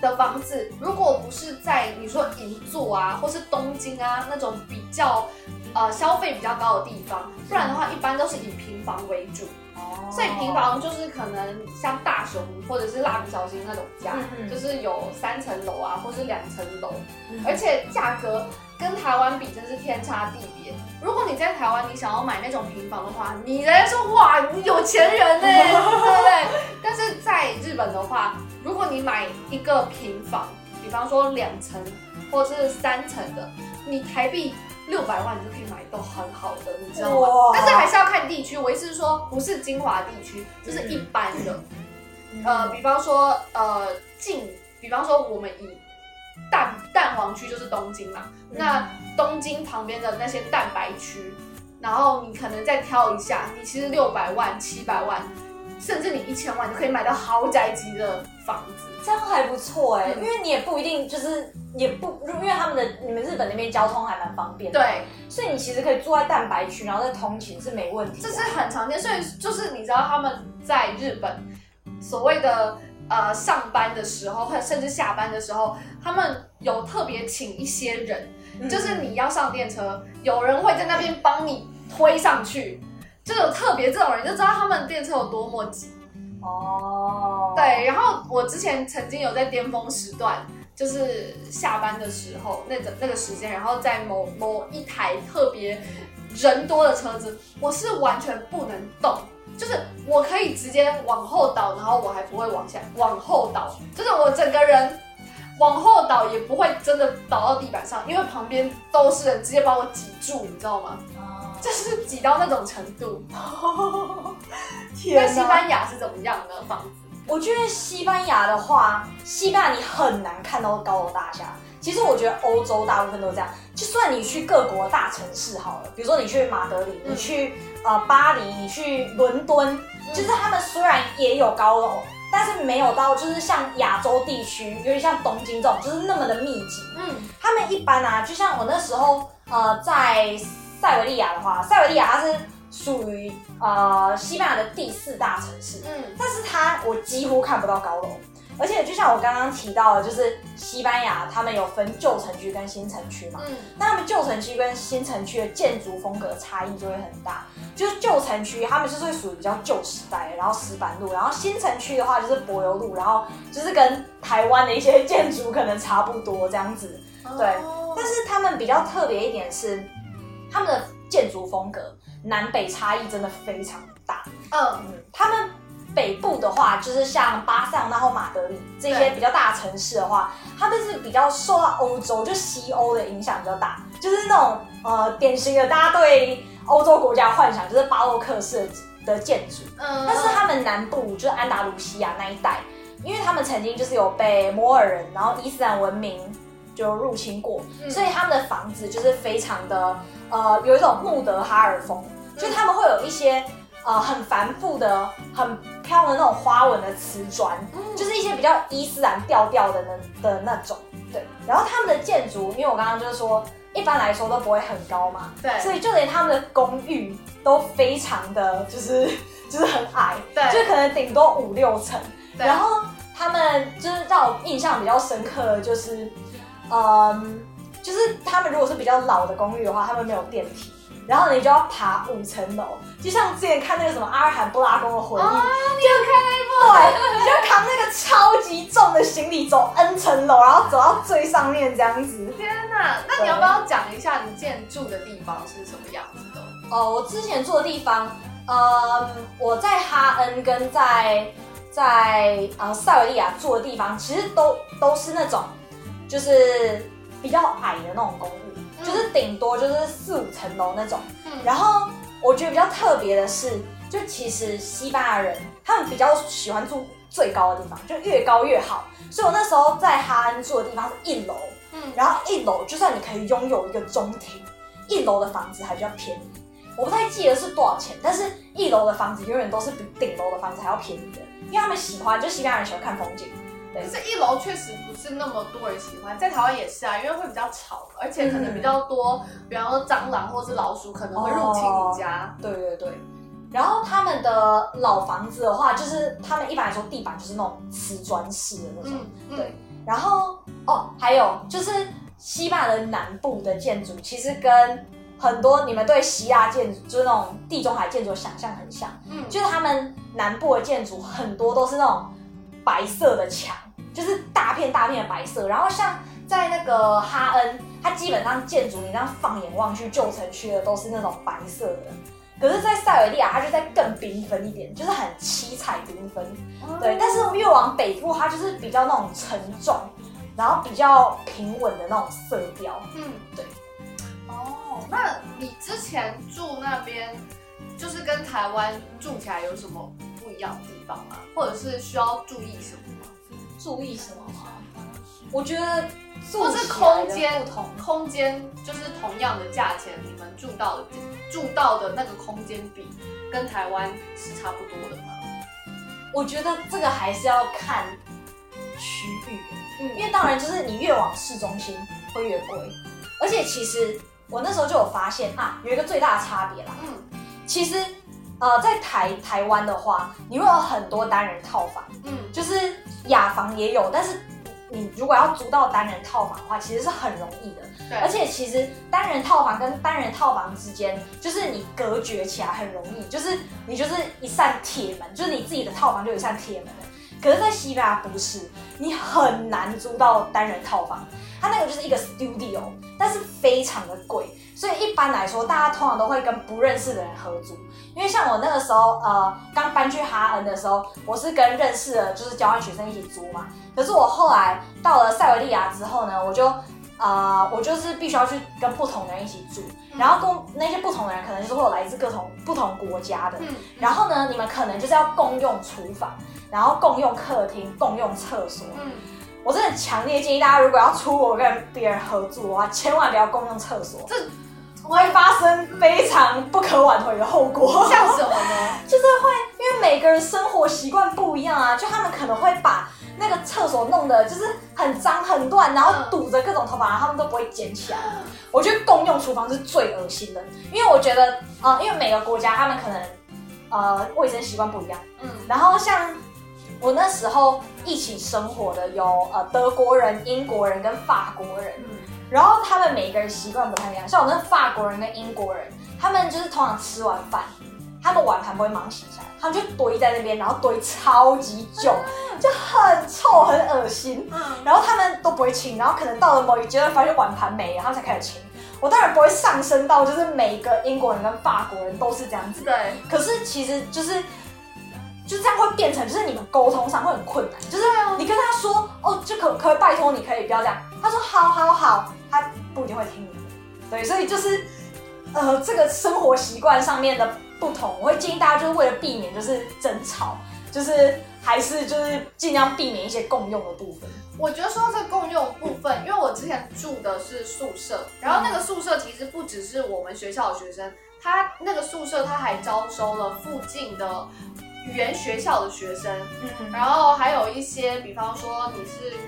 的房子，如果不是在你说银座啊，或是东京啊那种比较呃消费比较高的地方，不然的话一般都是以平房为主。哦所以平房就是可能像大雄或者是蜡笔小新那种家，就是有三层楼啊，或是两层楼，嗯而且价格跟台湾比真是天差地别。如果你在台湾，你想要买那种平房的话，你人家说哇，你有钱人呢，对不对？但是在日本的话，如果你买一个平房，比方说两层或是三层的，你台币六百万你就可以买到很好的，你知道吗？但是还是要看地区，我意思是说，不是精华地区，就是一般的。嗯呃，比方说呃近，比方说我们以蛋蛋黄区就是东京嘛，嗯那东京旁边的那些蛋白区，然后你可能再挑一下，你其实六百万、七百万，甚至你一千万就可以买到豪宅级的房子。这样还不错哎、嗯因为你也不一定就是也不，因为他们的你们日本那边交通还蛮方便的，，对，所以你其实可以住在蛋白区，然后再通勤是没问题的。这是很常见，所以就是你知道他们在日本所谓的呃上班的时候，或者甚至下班的时候，他们有特别请一些人，嗯就是你要上电车，有人会在那边帮你推上去，就有特别这种人，就知道他们电车有多么挤。哦，对，然后我之前曾经有在巅峰时段，就是下班的时候那个那个时间，然后在某某一台特别人多的车子，我是完全不能动，就是我可以直接往后倒，然后我还不会往下往后倒，就是我整个人往后倒也不会真的倒到地板上，因为旁边都是人，直接把我挤住，你知道吗？哦就是挤到那种程度。那 天哪！西班牙是怎么样的？房子？我觉得西班牙的话，西班牙你很难看到高楼大厦。其实我觉得欧洲大部分都这样，就算你去各国大城市好了，比如说你去马德里，嗯你去呃巴黎，你去伦敦，就是他们虽然也有高楼，但是没有到就是像亚洲地区，尤其像东京这种，就是那么的密集。嗯他们一般啊，就像我那时候呃在塞维利亚的话，塞维利亚它是属于呃西班牙的第四大城市，嗯。但是它我几乎看不到高楼，而且就像我刚刚提到的，就是西班牙他们有分旧城区跟新城区嘛，嗯。那他们旧城区跟新城区的建筑风格差异就会很大。就是旧城区，他们就是会属于比较旧时代，然后石板路；然后新城区的话就是柏油路，然后就是跟台湾的一些建筑可能差不多这样子。对。哦。但是他们比较特别一点是，他们的建筑风格南北差异真的非常大。嗯。嗯，他们北部的话，就是像巴塞罗那或马德里这些比较大的城市的话，他们是比较受到欧洲就西欧的影响比较大，就是那种呃典型的大家对欧洲国家幻想就是巴洛克式的的建筑。嗯，但是他们南部就是安达卢西亚那一带，因为他们曾经就是有被摩尔人，然后伊斯兰文明就入侵过，嗯。所以他们的房子就是非常的呃有一种穆德哈尔风，就他们会有一些呃很繁复的、很漂亮的那种花纹的瓷砖，嗯就是一些比较伊斯兰调调的那的那种。对，然后他们的建筑，因为我刚刚就是说，一般来说都不会很高嘛，对所以就连他们的公寓都非常的就是就是很矮，对就可能顶多五六层。对然后他们就是让我印象比较深刻的就是，嗯，就是他们如果是比较老的公寓的话，他们没有电梯。然后你就要爬五层楼，就像之前看那个什么阿尔罕布拉宫的回忆，啊，你有看那一对，你就扛那个超级重的行李走 N 层楼，然后走到最上面这样子。天哪！那你要不要讲一下你之前住的地方是什么样子的？哦，我之前住的地方，呃，我在哈恩跟在在呃塞维利亚住的地方，其实都都是那种就是比较矮的那种公寓，嗯就是顶多就是四五层楼那种。嗯然后我觉得比较特别的是，就其实西班牙人他们比较喜欢住最高的地方，就越高越好。所以我那时候在哈恩住的地方是一楼，嗯然后一楼就算你可以拥有一个中庭，一楼的房子还比较便宜。我不太记得是多少钱，但是一楼的房子永远都是比顶楼的房子还要便宜的，因为他们喜欢，就西班牙人喜欢看风景。对可是一楼确实不是那么多人喜欢，在台湾也是啊，因为会比较吵，而且可能比较多，比方说蟑螂或是老鼠可能会入侵你家。对对对。然后他们的老房子的话，就是他们一般来说地板就是那种瓷砖式的那种。嗯，嗯对，然后哦，还有就是西班牙的南部的建筑，其实跟很多你们对希腊建筑，就是那种地中海建筑的想象很像。嗯，就是他们南部的建筑很多都是那种白色的墙，就是大片大片的白色。然后像在那个哈恩，它基本上建筑你这样放眼望去，旧城区的都是那种白色的。可是，在塞维利亚，它就在更缤纷一点，就是很七彩缤纷。对，但是越往北部，它就是比较那种沉重，然后比较平稳的那种色调。嗯，对。哦，那你之前住那边，就是跟台湾住起来有什么样的地方吗？或者是需要注意什么吗？注意什么吗？我觉得住或是空间不同。空间就是同样的价钱，你们住到的住到的那个空间比跟台湾是差不多的吗？我觉得这个还是要看区域，嗯因为当然就是你越往市中心会越贵，而且其实我那时候就有发现啊，有一个最大的差别啦。嗯其实呃，在台台湾的话，你会有很多单人套房，嗯就是雅房也有，但是你如果要租到单人套房的话，其实是很容易的。对，而且其实单人套房跟单人套房之间，就是你隔绝起来很容易，就是你就是一扇铁门，就是你自己的套房就有一扇铁门了。可是，在西班牙不是，你很难租到单人套房，它那个就是一个 studio，但是非常的贵，所以一般来说，大家通常都会跟不认识的人合租。因为像我那个时候，呃，刚搬去哈恩的时候，我是跟认识的就是交换学生一起租嘛。可是我后来到了塞维利亚之后呢，我就。啊，我就是必须要去跟不同的人一起住，然后共那些不同的人可能就是会有来自各同不同国家的，然后呢，你们可能就是要共用厨房，然后共用客厅，共用厕所。嗯，我真的强烈建议大家，如果要出国跟别人合租的话，千万不要共用厕所，这会发生非常不可挽回的后果。像什么呢？就是会因为每个人生活习惯不一样啊，就他们可能会把。那个厕所弄的就是很脏很乱，然后堵着各种头发，他们都不会捡起来。我觉得共用厨房是最恶心的，因为我觉得，呃，因为每个国家他们可能，呃，卫生习惯不一样。嗯。然后像我那时候一起生活的有呃德国人、英国人跟法国人，然后他们每一个人习惯不太一样。像我那法国人跟英国人，他们就是通常吃完饭。他们碗盘不会忙洗起来，他们就堆在那边，然后堆超级久，就很臭很恶心。嗯，然后他们都不会清，然后可能到了某一阶段发现碗盘没了，他们才开始清。我当然不会上升到就是每个英国人跟法国人都是这样子。对。可是其实就是，就这样会变成就是你们沟通上会很困难。就是你跟他说哦，就可可以拜托你可以不要这样。他说好好好，他不一定会听你的。对，所以就是呃，这个生活习惯上面的。不同，我会建议大家就是为了避免就是争吵，就是还是就是尽量避免一些共用的部分。我觉得说到这共用部分，因为我之前住的是宿舍，然后那个宿舍其实不只是我们学校的学生，他那个宿舍他还招收了附近的语言学校的学生，嗯，然后还有一些，比方说你是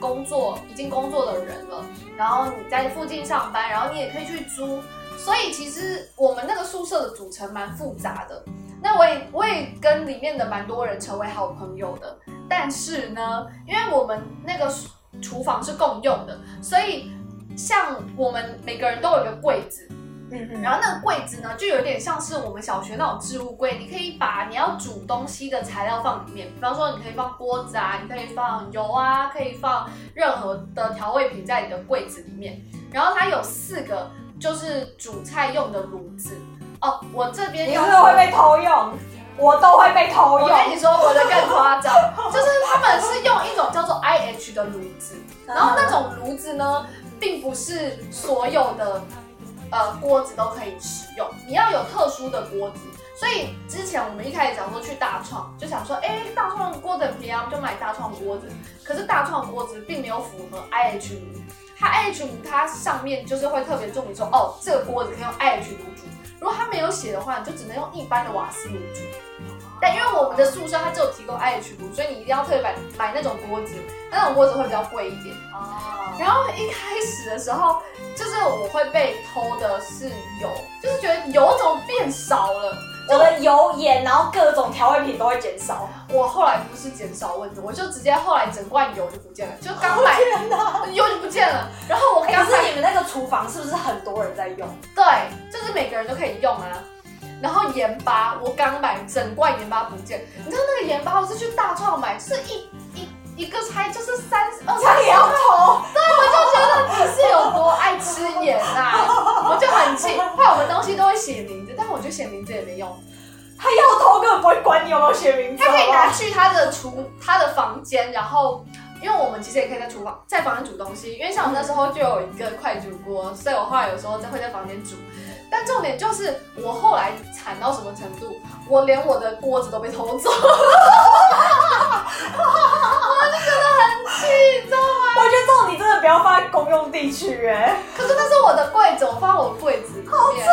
工作已经工作的人了，然后你在附近上班，然后你也可以去租。所以其实我们那个宿舍的组成蛮复杂的，那我也我也跟里面的蛮多人成为好朋友的。但是呢，因为我们那个厨房是共用的，所以像我们每个人都有一个柜子，嗯嗯，然后那个柜子呢，就有点像是我们小学那种置物柜，你可以把你要煮东西的材料放里面，比方说你可以放锅子啊，你可以放油啊，可以放任何的调味品在你的柜子里面。然后它有四个。就是煮菜用的炉子哦，我这边你是会被偷用，我都会被偷用。我跟你说，我的更夸张，就是他们是用一种叫做 IH 的炉子，然后那种炉子呢，并不是所有的呃锅子都可以使用，你要有特殊的锅子。所以之前我们一开始讲说去大创，就想说，哎，大创锅子便宜啊，我们，就买大创锅子。可是大创锅子并没有符合 IH 炉。它 IH 炉它上面就是会特别注明说，哦，这个锅子可以用 IH 炉煮。如果它没有写的话，你就只能用一般的瓦斯炉煮。但因为我们的宿舍它只有提供 IH 炉，所以你一定要特别买买那种锅子，那种锅子会比较贵一点。哦。然后一开始的时候，就是我会被偷的是油，就是觉得油怎么变少了。我的油盐，然后各种调味品都会减少。我后来不是减少问题，我就直接后来整罐油就不见了，就刚买油就不见了。然后我可是你们那个厨房是不是很多人在用？对，就是每个人都可以用啊。然后盐巴，我刚买整罐盐巴不见，你知道那个盐巴我是去大创买，是一一一个才就是三十二才两头。对，我就觉得你是有多爱吃盐呐，我就很气，怕我们东西都会写名字。但我觉得写名字也没用，他要偷根本不会管你有没有写名字。他可以拿去他的厨他的房间，然后因为我们其实也可以在厨房在房间煮东西，因为像我那时候就有一个快煮锅，所以我后来有时候会在房间煮。但重点就是我后来惨到什么程度，我连我的锅子都被偷走，我就觉得很气，你知道吗？我觉得这种你真的不要放在公用地区哎。可是那是我的柜子，我放我柜子里面。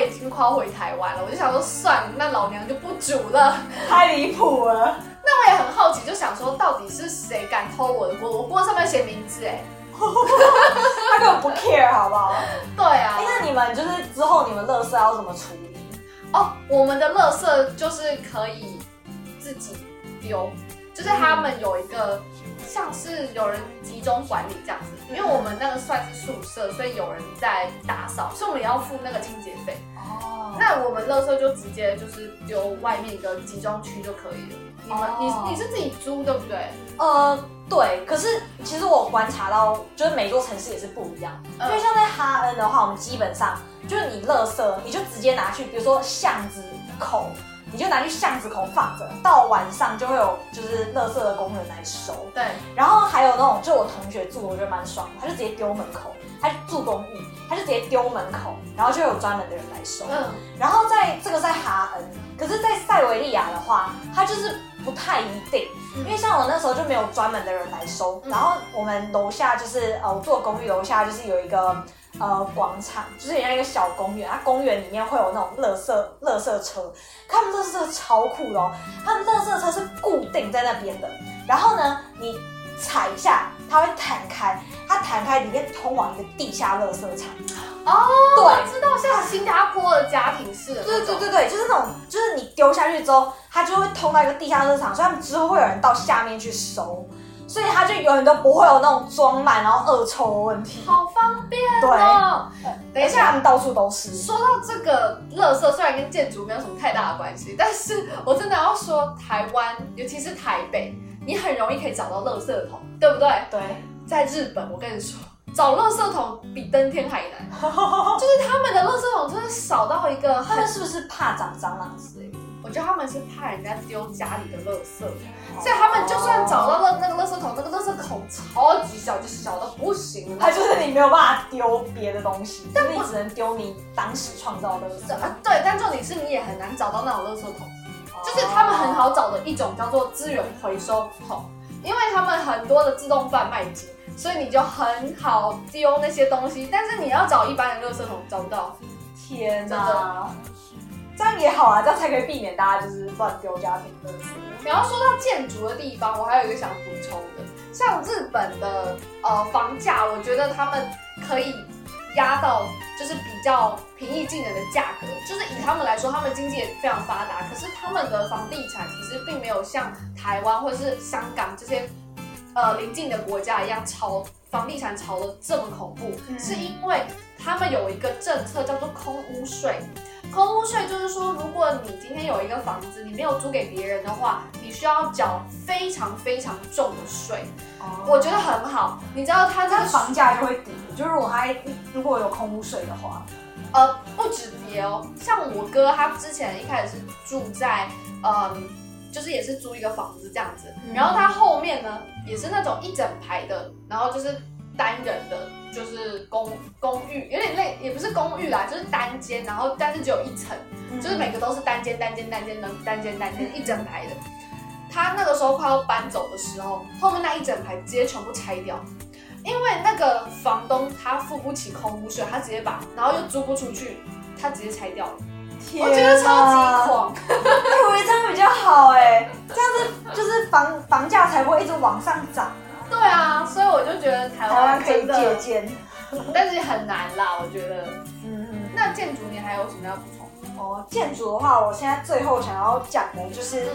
已经快要回台湾了，我就想说算了，那老娘就不煮了，太离谱了。那我也很好奇，就想说到底是谁敢偷我的锅？我锅上面写名字哎，他根本不 care 好不好？对啊。那你们就是之后你们乐色要怎么处理？哦，我们的乐色就是可以自自己丢，就是他们有一个像是有人集中管理这样子，因为我们那个算是宿舍，所以有人在打扫，所以我们也要付那个清洁费。哦，那我们垃圾就直接就是丢外面一个集中区就可以了。你们、哦你你是自己租对不对？呃，对，可是其实我观察到，就是每座城市也是不一样。嗯因为像在哈恩的话，我们基本上就是你垃圾，你就直接拿去，比如说巷子口，你就拿去巷子口放着，到晚上就会有就是垃圾的工人来收。对，然后还有那种，就我同学住，我觉得蛮爽的，他就直接丢门口，他住公寓，他就直接丢门口，然后就有专门的人来收。嗯，然后在这个在哈恩，可是，在塞维利亚的话，他就是不太一定，嗯因为像我那时候就没有专门的人来收。嗯然后我们楼下就是呃，我住的公寓楼下就是有一个呃广场，就是有像一个小公园，它公园里面会有那种垃圾垃圾车，他们垃圾车超酷的哦，他们垃圾车是固定在那边的，然后呢，你踩一下，它会弹开，它弹开里面通往一个地下垃圾场。哦，对。我知道，像新加坡的家庭式对对对对，就是那种，就是你丢下去之后，它就会通到一个地下垃圾场，所以他们之后会有人到下面去收，所以它就永远都不会有那种装满然后恶臭的问题。好方便对哦。等一下，他们到处都是。说到这个垃圾，虽然跟建筑没有什么太大的关系，但是我真的要说，台湾，尤其是台北，你很容易可以找到垃圾桶，对不对？对，在日本，我跟你说，找垃圾桶比登天还难，就是他们的垃圾桶真的少到一个他们，是不是怕长蟑螂之类的？我觉得他们是怕人家丢家里的垃圾，所以他们就算找到了那个垃圾桶，那个垃圾桶超级小，就小到不行了。它就是你没有办法丢别的东西，就是你只能丢你当时创造的垃圾。啊，对，但重点是你也很难找到那种垃圾桶。就是他们很好找的一种叫做资源回收桶，因为他们很多的自动贩卖机，所以你就很好丢那些东西。但是你要找一般的垃圾桶找不到。天真哪！这样也好啊，这样才可以避免大家就是乱丢家庭垃圾。然后说到建筑的地方，我还有一个想补充的，像日本的呃房价，我觉得他们可以压到就是比较平易近人的价格，就是以他们来说，他们经济也非常发达，可是他们的房地产其实并没有像台湾或者是香港这些呃邻近的国家一样炒房地产炒得这么恐怖，是因为他们有一个政策叫做空屋税。空屋税就是说，如果你今天有一个房子，你没有租给别人的话，你需要缴非常非常重的税。哦。我觉得很好，你知道它这个房价就会跌，就是如果它如果有空屋税的话，呃不止跌哦，像我哥他之前一开始是住在嗯，就是也是租一个房子这样子，嗯。然后他后面呢也是那种一整排的，然后就是单人的，就是公公寓，有点类也不是公寓啦，就是单间，然后但是只有一层。就是每个都是单间、单间、单间的、单间、单间一整排的。他那个时候快要搬走的时候，后面那一整排直接全部拆掉，因为那个房东他付不起空屋税，他直接把，然后又租不出去，他直接拆掉了。天我觉得超级狂，哎，我觉得这样比较好哎，这样子就是房房价才不会一直往上涨，对啊，所以我就觉得台台湾湾可以借鉴。但是很难啦，我觉得。嗯嗯。那建筑你还有什么要补充？哦，建筑的话，我现在最后想要讲的就是，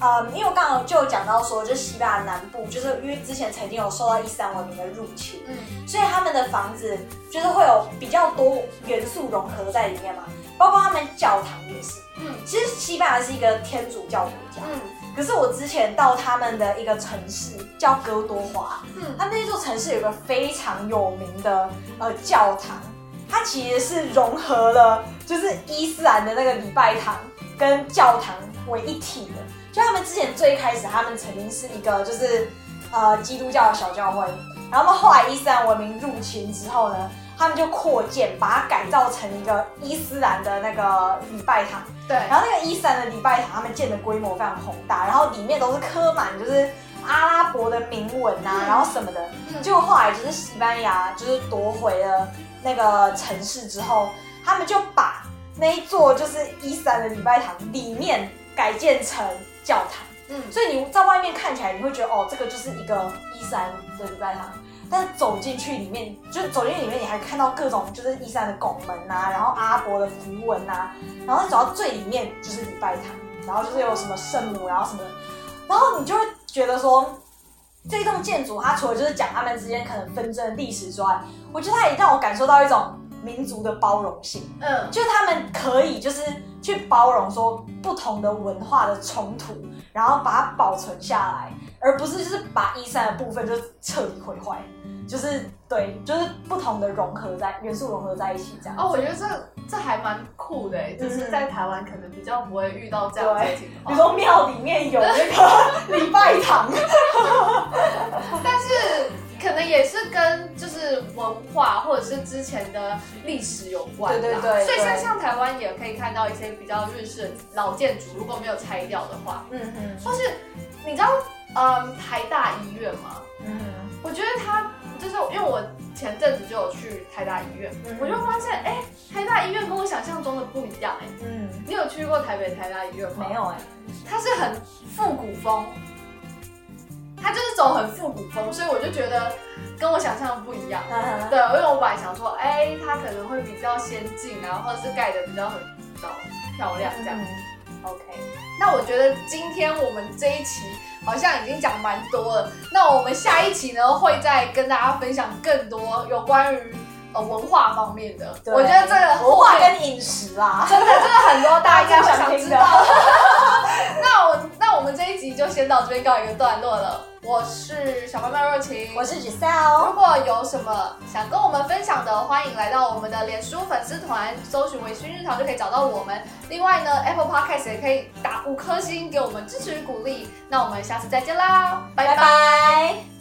嗯，因为我刚刚就有讲到说，就是西班牙南部，就是因为之前曾经有受到伊斯兰文明的入侵，嗯所以他们的房子就是会有比较多元素融合在里面嘛，包括他们教堂也是。嗯其实西班牙是一个天主教国家，嗯可是我之前到他们的一个城市叫哥多华，嗯他们那座城市有个非常有名的呃教堂，它其实是融合了就是伊斯兰的那个礼拜堂跟教堂为一体的。就他们之前最开始，他们曾经是一个就是呃基督教的小教会，然后后来伊斯兰文明入侵之后呢，他们就扩建，把它改造成一个伊斯兰的那个礼拜堂。对，然后那个伊斯兰的礼拜堂，他们建的规模非常宏大，然后里面都是刻满就是阿拉伯的铭文啊，嗯然后什么的。嗯结果后来就是西班牙就是夺回了那个城市之后，他们就把那一座就是伊斯兰的礼拜堂里面改建成教堂，嗯所以你在外面看起来你会觉得哦，这个就是一个伊斯兰的礼拜堂。但是走进去里面，就是走进去里面，你还看到各种就是伊斯兰的拱门啊，然后阿拉伯的符文啊，然后走到最里面就是礼拜堂，然后就是有什么圣母，然后什么，然后你就会觉得说，这栋建筑它除了就是讲他们之间可能纷争的历史之外，我觉得它也让我感受到一种民族的包容性，嗯，就是他们可以就是去包容说不同的文化的冲突，然后把它保存下来，而不是就是把一三的部分就彻底毁坏，就是对，就是不同的融合在元素融合在一起这样。哦，我觉得这这还蛮酷的哎，就是在台湾可能比较不会遇到这样子的情比如。说庙里面有那个 礼拜堂，但是可能也是跟就是文化或者是之前的历史有关啦对对对所以像对像台湾也可以看到一些比较日式的老建筑，如果没有拆掉的话，嗯嗯或是你知道嗯台大医院嘛？嗯我觉得它就是因为我前阵子就有去台大医院，嗯我就发现哎、台大医院跟我想象中的不一样哎、嗯，你有去过台北台大医院吗？没有哎、它是很复古风，它就是走很复古风，所以我就觉得跟我想象的不一样。嗯对，因为我本来想说，哎、它可能会比较先进啊，或者是盖的比较很比较漂亮这样。OK，那我觉得今天我们这一期好像已经讲蛮多了，那我们下一期呢会再跟大家分享更多有关于呃文化方面的。我觉得这个文化跟饮食啊，真的真的很多大家应该会想知道。那我那我们这一集就先到这边告一个段落了。我是小妹妹若晴，我是 Giselle，如果有什么想跟我们分享的，欢迎来到我们的脸书粉丝团，搜寻“微醺日常”就可以找到我们。另外呢，Apple Podcast 也可以打五颗星给我们支持与鼓励。那我们下次再见啦，拜拜拜拜。